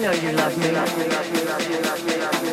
Know you love me.